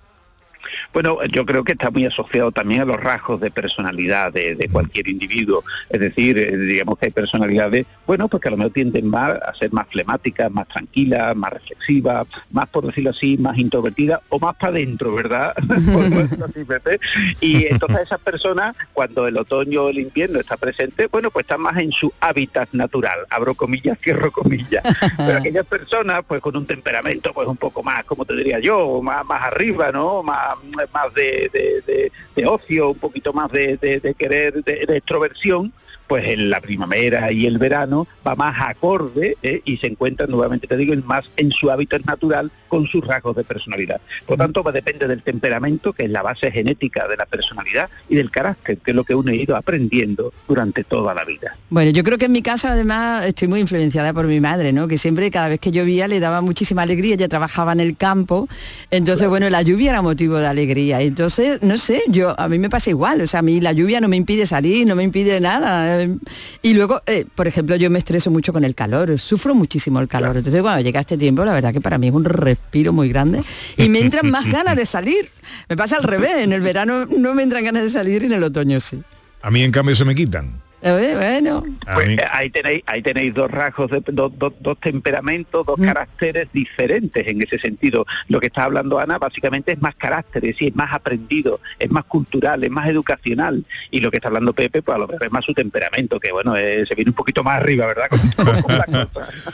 Bueno, yo creo que está muy asociado también a los rasgos de personalidad de, de cualquier individuo. Es decir, eh, digamos que hay personalidades, bueno, pues que a lo mejor tienden más a ser más flemáticas, más tranquilas, más reflexivas, más, por decirlo así, más introvertidas o más para adentro, ¿verdad? *laughs* *laughs* Y entonces esas personas, cuando el otoño o el invierno está presente, bueno, pues están más en su hábitat natural. Abro comillas, cierro comillas. Pero aquellas personas, pues con un temperamento, pues un poco más, como te diría yo, más, más arriba, ¿no? Más, más de, de- de- de ocio, un poquito más de, querer, de extroversión, pues en la primavera y el verano va más acorde ¿eh? y se encuentra nuevamente, te digo, más en su hábitat natural con sus rasgos de personalidad. Por tanto, va, depende del temperamento, que es la base genética de la personalidad, y del carácter, que es lo que uno ha ido aprendiendo durante toda la vida. Bueno, yo creo que en mi caso además estoy muy influenciada por mi madre, ¿no? Que siempre cada vez que llovía le daba muchísima alegría, ella trabajaba en el campo, entonces bueno, la lluvia era motivo de alegría. Entonces, no sé, yo a mí me pasa igual, o sea, a mí la lluvia no me impide salir, no me impide nada. Eh, Y luego, eh, por ejemplo, yo me estreso mucho con el calor, sufro muchísimo el calor. Entonces, cuando llega este tiempo, la verdad que para mí es un respiro muy grande y me entran más *laughs* ganas de salir. Me pasa al revés, en el verano no me entran ganas de salir y en el otoño sí. A mí en cambio se me quitan. Bueno. Pues eh, ahí tenéis, ahí tenéis dos rasgos, de, dos, dos- dos temperamentos, dos caracteres diferentes en ese sentido. Lo que está hablando Ana básicamente es más carácter, es decir, es más aprendido, es más cultural, es más educacional. Y lo que está hablando Pepe, pues a lo mejor es más su temperamento, que bueno, eh, se viene un poquito más arriba, ¿verdad? *laughs*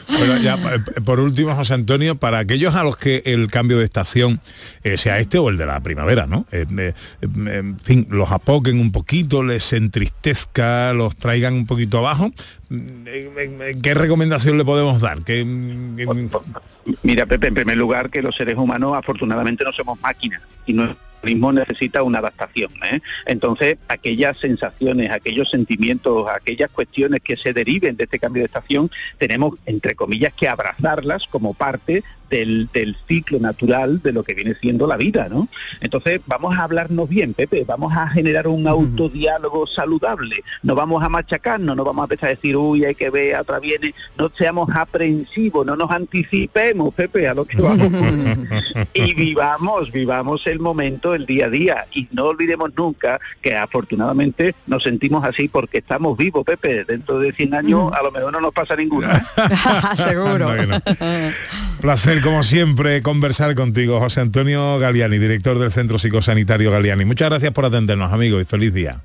Bueno, ya, eh, por último, José Antonio, para aquellos a los que el cambio de estación, eh, sea este o el de la primavera, ¿no? Eh, eh, eh, en fin, los apoquen un poquito, les entristezca, los traigan un poquito abajo, ¿qué recomendación le podemos dar? ¿Qué, Mira, Pepe, en primer lugar que los seres humanos afortunadamente no somos máquinas y nuestro organismo necesita una adaptación. ¿eh? Entonces, aquellas sensaciones, aquellos sentimientos, aquellas cuestiones que se deriven de este cambio de estación, tenemos, entre comillas, que abrazarlas como parte del, del ciclo natural de lo que viene siendo la vida, ¿no? Entonces, vamos a hablarnos bien, Pepe, vamos a generar un autodiálogo saludable, no vamos a machacarnos, no vamos a empezar a decir, uy, hay que ver, atrás viene, no seamos aprensivos, no nos anticipemos, Pepe, a lo que vamos. *laughs* y vivamos, vivamos el momento, el día a día, y no olvidemos nunca que afortunadamente nos sentimos así porque estamos vivos, Pepe, dentro de 100 años a lo mejor no nos pasa ninguna. ¿eh? *laughs* *laughs* Seguro. Bueno. Placer, como siempre, conversar contigo, José Antonio Galiani, director del Centro Psicosanitario Galiani. Muchas gracias por atendernos, amigos, y feliz día.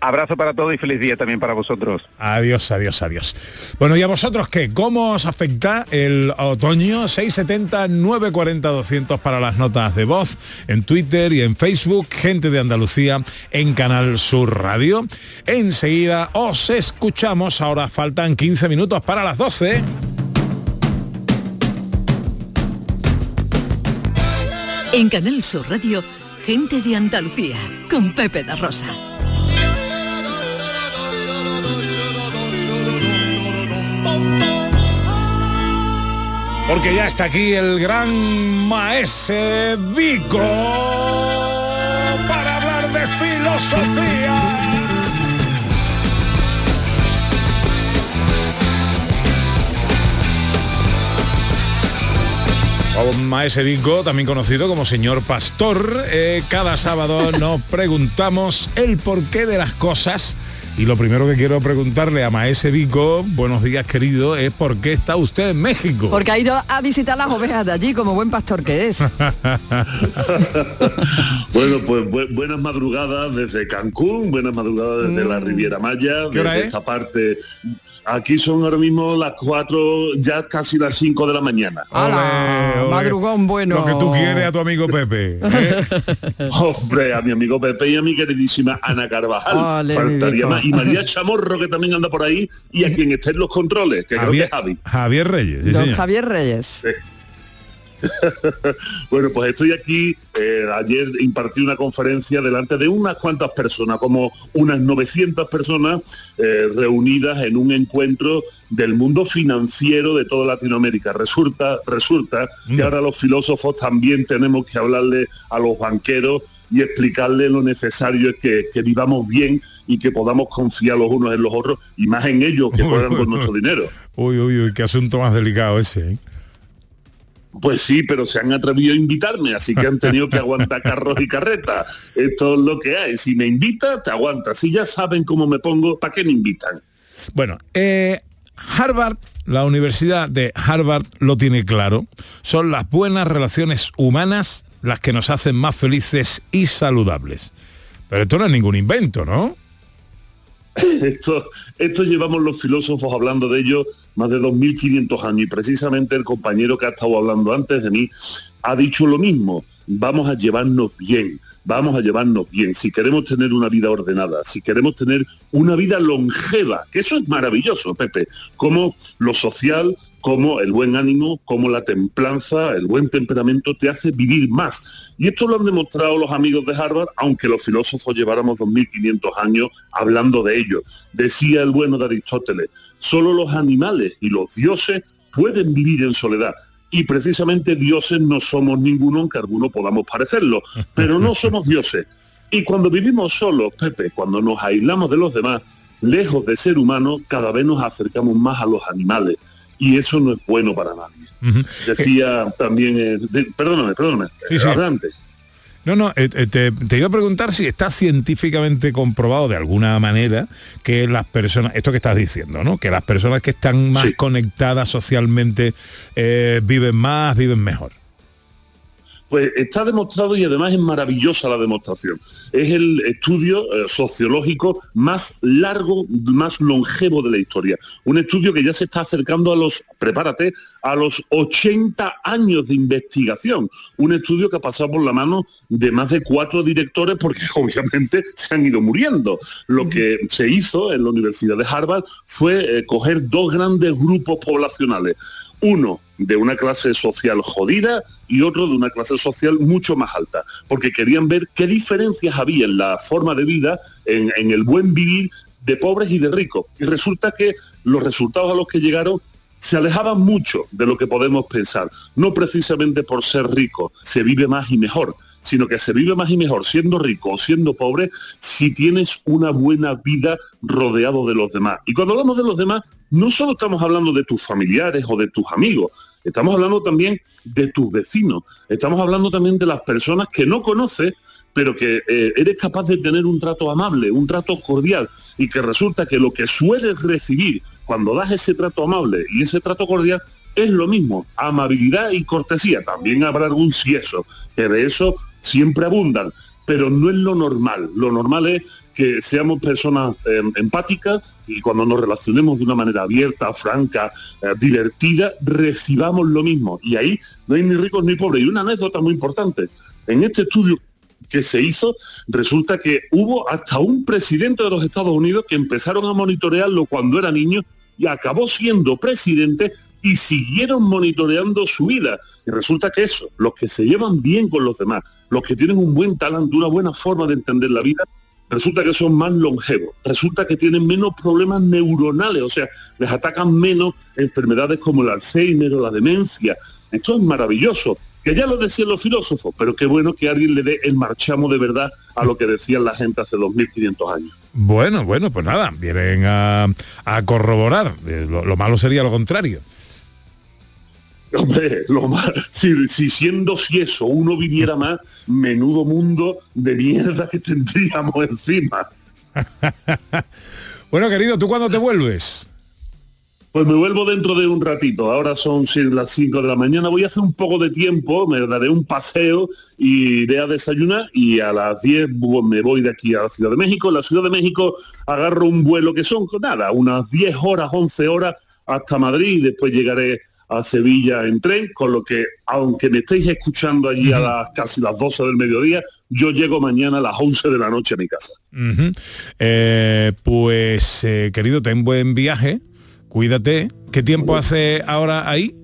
Abrazo para todos y feliz día también para vosotros. Adiós, adiós, adiós. Bueno, ¿y a vosotros qué? ¿Cómo os afecta el otoño? 670 940 200 para las notas de voz en Twitter y en Facebook, gente de Andalucía en Canal Sur Radio. Enseguida os escuchamos, ahora faltan 15 minutos para las 12. En Canal Sur Radio, gente de Andalucía, con Pepe da Rosa. Porque ya está aquí el gran maese Vico para hablar de filosofía. O Maese Vico, también conocido como señor pastor, eh, cada sábado *laughs* nos preguntamos el porqué de las cosas. Y lo primero que quiero preguntarle a Maese Vico, buenos días querido, es por qué está usted en México. Porque ha ido a visitar las ovejas de allí como buen pastor que es. *laughs* Bueno, pues bu- buenas madrugadas desde Cancún, buenas madrugadas desde la Riviera Maya, ¿Qué hora desde es? esta parte. Aquí son ahora mismo las 4, ya casi las 5 de la mañana. Madrugón bueno. Lo que tú quieres a tu amigo Pepe. ¿eh? *laughs* Hombre, a mi amigo Pepe y a mi queridísima Ana Carvajal. Faltaría más. Y María *laughs* Chamorro, que también anda por ahí, y a quien esté en los controles, que creo que es Javi. Javier Reyes, sí, Don señor. Javier Reyes. *laughs* Bueno, pues estoy aquí. eh, ayer impartí una conferencia delante de unas cuantas personas, como unas 900 personas eh, reunidas en un encuentro del mundo financiero de toda Latinoamérica. Resulta, resulta que ahora los filósofos también tenemos que hablarle a los banqueros y explicarle lo necesario es que, que vivamos bien y que podamos confiar los unos en los otros y más en ellos que juegan con nuestro dinero. Uy, uy, uy, qué asunto más delicado ese. ¿eh? Pues sí, pero se han atrevido a invitarme, así que han tenido que aguantar carros y carretas. Esto es lo que hay. Si me invita, te aguanta. Si ya saben cómo me pongo, ¿para qué me invitan? Bueno, eh, Harvard, la Universidad de Harvard lo tiene claro. Son las buenas relaciones humanas las que nos hacen más felices y saludables. Pero esto no es ningún invento, ¿no? *laughs* Esto, esto llevamos los filósofos hablando de ello más de 2.500 años y precisamente el compañero que ha estado hablando antes de mí ha dicho lo mismo. Vamos a llevarnos bien, vamos a llevarnos bien. Si queremos tener una vida ordenada, si queremos tener una vida longeva, que eso es maravilloso, Pepe, como lo social, como el buen ánimo, como la templanza, el buen temperamento te hace vivir más. Y esto lo han demostrado los amigos de Harvard, aunque los filósofos lleváramos 2.500 años hablando de ello. Decía el bueno de Aristóteles, solo los animales y los dioses pueden vivir en soledad. Y precisamente dioses no somos ninguno, aunque algunos podamos parecerlo, pero no somos *laughs* dioses. Y cuando vivimos solos, Pepe, cuando nos aislamos de los demás, lejos de ser humanos, cada vez nos acercamos más a los animales. Y eso no es bueno para nadie. Decía también, eh, de- perdóname, perdóname, Sí, sí. adelante. No, no, eh, eh, te, te iba a preguntar si está científicamente comprobado de alguna manera que las personas, esto que estás diciendo, ¿no? Que las personas que están más conectadas socialmente eh, viven más, viven mejor. Pues está demostrado y además es maravillosa la demostración. Es el estudio eh, sociológico más largo, más longevo de la historia. Un estudio que ya se está acercando a los, prepárate, a los 80 años de investigación. Un estudio que ha pasado por la mano de más de cuatro directores porque *laughs* obviamente se han ido muriendo. Lo que se hizo en la Universidad de Harvard fue eh, coger dos grandes grupos poblacionales uno de una clase social jodida y otro de una clase social mucho más alta, porque querían ver qué diferencias había en la forma de vida, en, el buen vivir de pobres y de ricos. Y resulta que los resultados a los que llegaron se alejaban mucho de lo que podemos pensar, no precisamente por ser rico, se vive más y mejor, sino que se vive más y mejor siendo rico o siendo pobre si tienes una buena vida rodeado de los demás. Y cuando hablamos de los demás, no solo estamos hablando de tus familiares o de tus amigos, estamos hablando también de tus vecinos, estamos hablando también de las personas que no conoces, pero que eh, eres capaz de tener un trato amable, un trato cordial, y que resulta que lo que sueles recibir cuando das ese trato amable y ese trato cordial es lo mismo, amabilidad y cortesía. También habrá algún cieso, que de eso siempre abundan, pero no es lo normal. Lo normal es que seamos personas eh, empáticas y cuando nos relacionemos de una manera abierta, franca, eh, divertida, recibamos lo mismo. Y ahí no hay ni ricos ni pobres. Y una anécdota muy importante. En este estudio que se hizo, resulta que hubo hasta un presidente de los Estados Unidos que empezaron a monitorearlo cuando era niño y acabó siendo presidente y siguieron monitoreando su vida. Y resulta que eso, los que se llevan bien con los demás, los que tienen un buen talento, una buena forma de entender la vida, resulta que son más longevos, resulta que tienen menos problemas neuronales, o sea, les atacan menos enfermedades como el Alzheimer o la demencia. Esto es maravilloso, que ya lo decían los filósofos, pero qué bueno que alguien le dé el marchamo de verdad a lo que decían la gente hace 2.500 años. Bueno, bueno, pues nada, vienen a, corroborar. Eh, lo malo sería lo contrario. *laughs* Hombre, lo más, si, si siendo si eso uno viviera más, menudo mundo de mierda que tendríamos encima. *laughs* Bueno, querido, ¿tú cuándo te vuelves? Pues me vuelvo dentro de un ratito. Ahora son las 5 de la mañana. Voy a hacer un poco de tiempo, me daré un paseo y iré a desayunar y a las 10 bu- me voy de aquí a la Ciudad de México. En la Ciudad de México agarro un vuelo que son, nada, unas 10 horas, 11 horas hasta Madrid y después llegaré a Sevilla en tren, con lo que, aunque me estéis escuchando allí a las casi las 12 del mediodía, yo llego mañana a las 11 de la noche a mi casa. Eh, pues, eh, querido, ten buen viaje, cuídate. ¿Qué tiempo hace ahora ahí?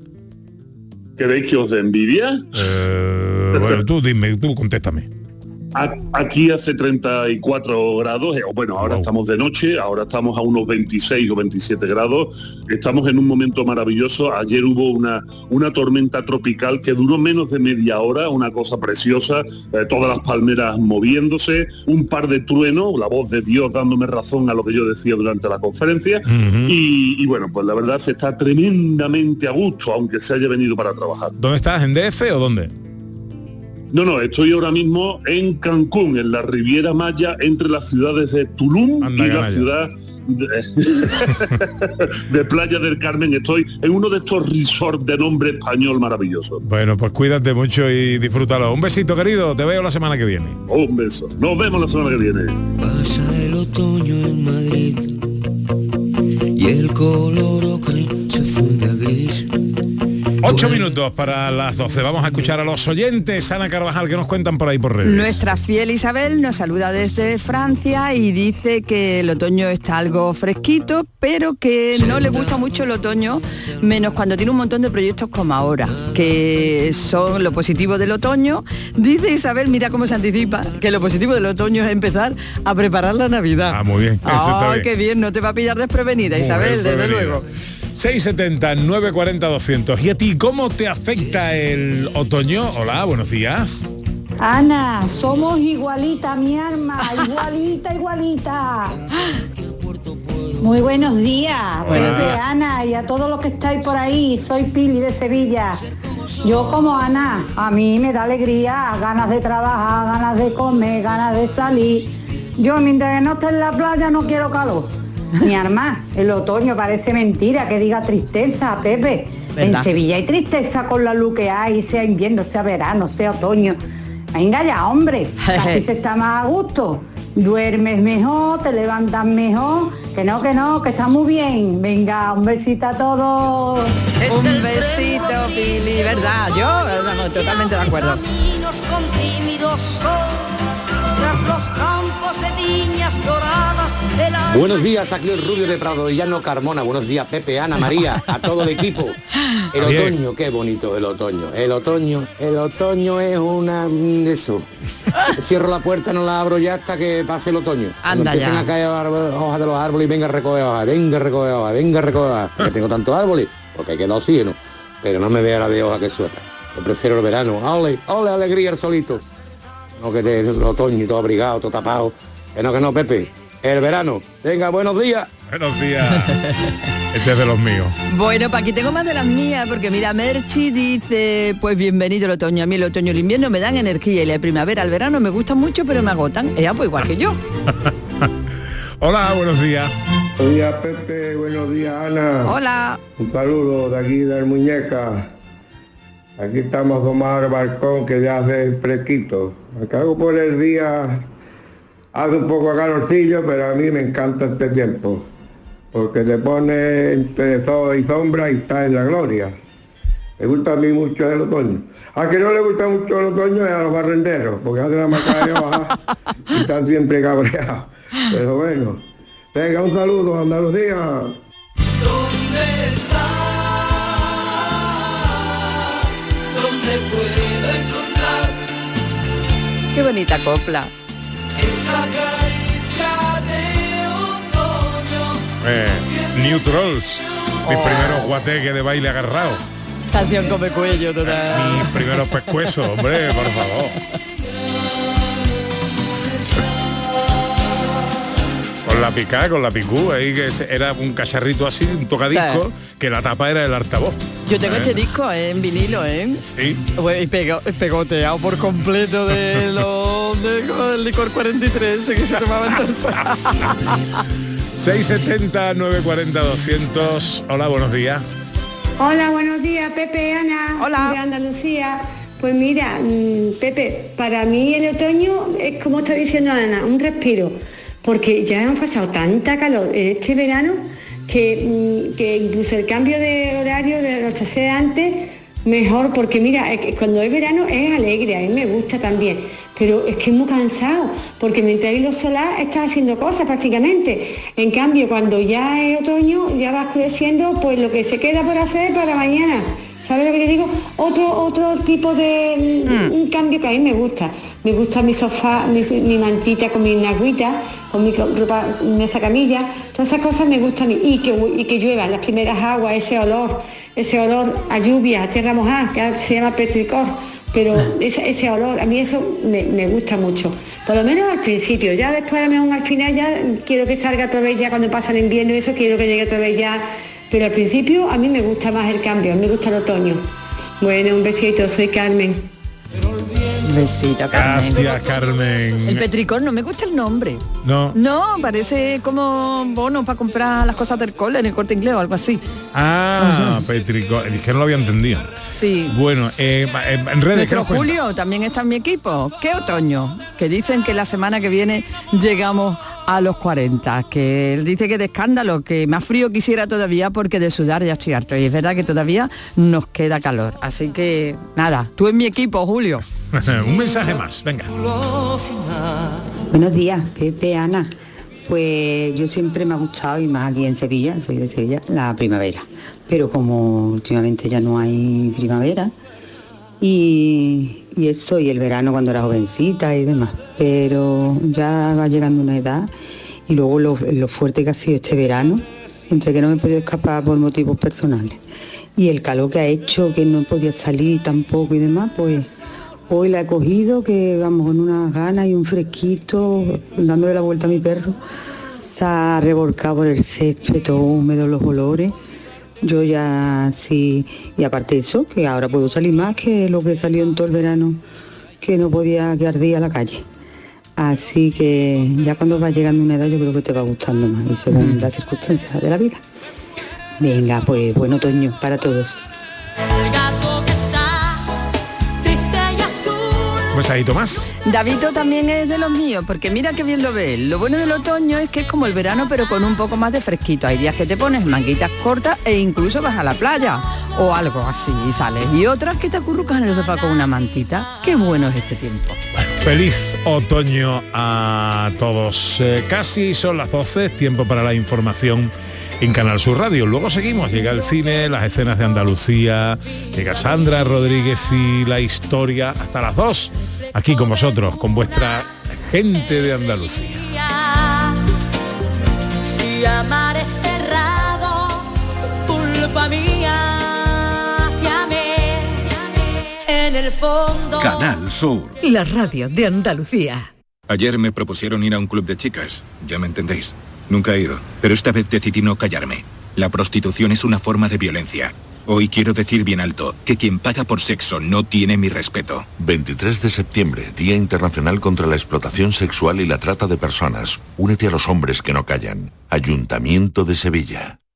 ¿Queréis que os dé envidia? Eh, bueno, tú dime, tú contéstame. Aquí hace 34 grados, eh, bueno, ahora estamos de noche, ahora estamos a unos 26 o 27 grados, estamos en un momento maravilloso, ayer hubo una, una tormenta tropical que duró menos de media hora, una cosa preciosa, eh, todas las palmeras moviéndose, un par de truenos, la voz de Dios dándome razón a lo que yo decía durante la conferencia, y, y bueno, pues la verdad se está tremendamente a gusto, aunque se haya venido para trabajar. ¿Dónde estás? ¿En DF o dónde? No, no, estoy ahora mismo en Cancún, en la Riviera Maya, entre las ciudades de Tulum y la canalla. ciudad de, *laughs* de Playa del Carmen. Estoy en uno de estos resorts de nombre español maravilloso. Bueno, pues cuídate mucho y disfrútalo. Un besito, querido. Te veo la semana que viene. Un beso. Nos vemos la semana que viene. Pasa el otoño en Madrid y el color Ocho minutos para las 12. Vamos a escuchar a los oyentes, Ana Carvajal, que nos cuentan por ahí por redes. Nuestra fiel Isabel nos saluda desde Francia y dice que el otoño está algo fresquito, pero que no le gusta mucho el otoño, menos cuando tiene un montón de proyectos como ahora, que son lo positivo del otoño. Dice Isabel, mira cómo se anticipa, que lo positivo del otoño es empezar a preparar la Navidad. Ah, muy bien. Eso está Ay, bien. qué bien, no te va a pillar desprevenida, Isabel, desde luego. 670 940 200. ¿Y a ti cómo te afecta el otoño? Hola, buenos días. Ana, somos igualita, mi arma, *laughs* igualita, igualita. Muy buenos días, Ana y a todos los que estáis por ahí. Soy Pili de Sevilla. Yo como Ana, a mí me da alegría, ganas de trabajar, ganas de comer, ganas de salir. Yo mientras que no esté en la playa no quiero calor. Ni armar. El otoño parece mentira que diga tristeza, Pepe. ¿Verdad? En Sevilla hay tristeza con la luz que hay, sea invierno, sea verano, sea otoño. Venga ya, hombre, *laughs* así se está más a gusto. Duermes mejor, te levantas mejor. Que no, que no, que está muy bien. Venga, un besito a todos. Un besito, Pili, ¿verdad? Yo vamos, totalmente de acuerdo. Caminos con tímidos sol, tras los campos de viñas doradas, Buenos días, aquí el Rubio de Prado de Llano Carmona. Buenos días, Pepe, Ana, María, a todo el equipo. El Bien. otoño, qué bonito el otoño. El otoño, el otoño es una mm, de eso. Cierro la puerta, no la abro ya hasta que pase el otoño. Cuando Anda empiecen ya. a caer hojas de los árboles y venga a recoger hojas, venga a recoger hojas, venga a recoger hojas. Porque tengo tantos árboles, porque hay que dar oxígeno. Pero no me vea la de hoja que suelta. Yo prefiero el verano. Ole, ole, alegría el solito. No que te, el otoño y todo abrigado, todo tapado. Que no, que no, Pepe. El verano. Venga, buenos días. Buenos días. *laughs* Este es de los míos. Bueno, pues aquí tengo más de las mías, porque mira, Merchi dice, pues bienvenido el otoño. A mí el otoño y el invierno me dan energía y la primavera, el verano me gustan mucho, pero me agotan. Ella pues igual que yo. *laughs* Hola, buenos días. Buenos días Pepe, buenos días Ana. Hola. Un saludo de aquí del Muñeca. Aquí estamos tomando el balcón que ya hace fresquito. Acá por el día hace un poco de calorcillo, pero a mí me encanta este tiempo. Porque te pone entre sol y sombra y está en la gloria. Me gusta a mí mucho el otoño. A que no le gusta mucho el otoño es a los barrenderos, porque hacen la macana de hoja y están siempre cabreados. Pero bueno, venga, un saludo, Andalucía. ¿Dónde está? ¿Dónde puedo encontrar Qué bonita copla. Eh, New Trolls. Mis primeros guateques de baile agarrado. Canción come cuello total. Mis primeros pescuezos, hombre, por favor. Con la picá, con la picú, ahí que era un cacharrito así, un tocadisco, que la tapa era el altavoz. Yo tengo Eh, este disco eh, en vinilo, ¿eh? Sí. Bueno, y pego- pegoteado por completo de *laughs* lo de- del licor 43 ese que se tomaba entonces. 670 940 200. Hola, buenos días. Hola, buenos días, Pepe, Ana. Hola. De Andalucía. Pues mira, mm, Pepe, para mí el otoño es como está diciendo Ana, un respiro, porque ya hemos pasado tanta calor en este verano que, mm, que incluso el cambio de horario de anochecer antes, mejor, porque mira, que cuando es verano es alegre, a mí me gusta también, pero es que es muy cansado, porque mientras hay luz solar estás haciendo cosas prácticamente. En cambio, cuando ya es otoño, ya va oscureciendo, pues lo que se queda por hacer para mañana. ¿Sabes lo que te digo? Otro, otro tipo de un cambio que a mí me gusta. Me gusta mi sofá, mi, mi mantita con mi nagüita, con mi ropa, esa camilla, todas esas cosas me gustan. Y que, y que llueva, las primeras aguas, ese olor, ese olor a lluvia, a tierra mojada, que se llama petricor. Pero ese, ese olor, a mí eso me, me gusta mucho. Por lo menos al principio, ya después a lo mejor al final ya quiero que salga otra vez ya cuando pasa el invierno, eso quiero que llegue otra vez ya. Pero al principio a mí me gusta más el cambio, me gusta el otoño. Bueno, un besito, soy Carmen. Un besito, Carmen. Gracias, Carmen. El petricor no me gusta el nombre. No. No, parece como bono para comprar las cosas del cole en el corte inglés o algo así. Ah, Petrico. Es que no lo había entendido. Sí. Bueno, eh, en redes. ¿qué Nuestro cuenta? Julio también está en mi equipo. ¿Qué otoño? Que dicen que la semana que viene llegamos a los 40. Que él dice que de escándalo, que más frío quisiera todavía porque de sudar ya estoy harto. Y es verdad que todavía nos queda calor. Así que nada, tú en mi equipo, Julio. *laughs* Un mensaje más, venga. Buenos días, Pepe, Ana. Pues yo siempre me ha gustado, y más aquí en Sevilla, soy de Sevilla, la primavera. Pero como últimamente ya no hay primavera, y, eso, y el verano cuando era jovencita y demás. Pero ya va llegando una edad, y luego lo, lo fuerte que ha sido este verano, entre que no me he podido escapar por motivos personales, y el calor que ha hecho, que no podía salir tampoco y demás, pues Hoy la he cogido, que vamos con unas ganas y un fresquito, dándole la vuelta a mi perro. está revolcado por el césped, todo húmedo, los olores. Yo ya sí, y aparte eso, que ahora puedo salir más que lo que salió en todo el verano, que no podía quedar día a la calle. Así que ya cuando va llegando una edad yo creo que te va gustando más y según las circunstancias de la vida. Venga, pues buen otoño para todos. Pues ahí Tomás. Davito también es de los míos, porque mira qué bien lo ve. él. Lo bueno del otoño es que es como el verano, pero con un poco más de fresquito. Hay días que te pones manguitas cortas e incluso vas a la playa o algo así y sales. Y otras que te acurrucas en el sofá con una mantita. Qué bueno es este tiempo. Feliz otoño a todos. Eh, casi son las 12, es tiempo para la información en Canal Sur Radio. Luego seguimos, llega el cine, las escenas de Andalucía, llega Sandra Rodríguez y la historia hasta las 2, aquí con vosotros, con vuestra gente de Andalucía. Si amar es cerrado, culpa mía, te amé en el fondo. Canal Sur. La radio de Andalucía. Ayer me propusieron ir a un club de chicas, ya me entendéis. Nunca he ido, pero esta vez decidí no callarme. La prostitución es una forma de violencia. Hoy quiero decir bien alto que quien paga por sexo no tiene mi respeto. 23 de septiembre, Día Internacional contra la Explotación Sexual y la Trata de Personas. Únete a los hombres que no callan. Ayuntamiento de Sevilla.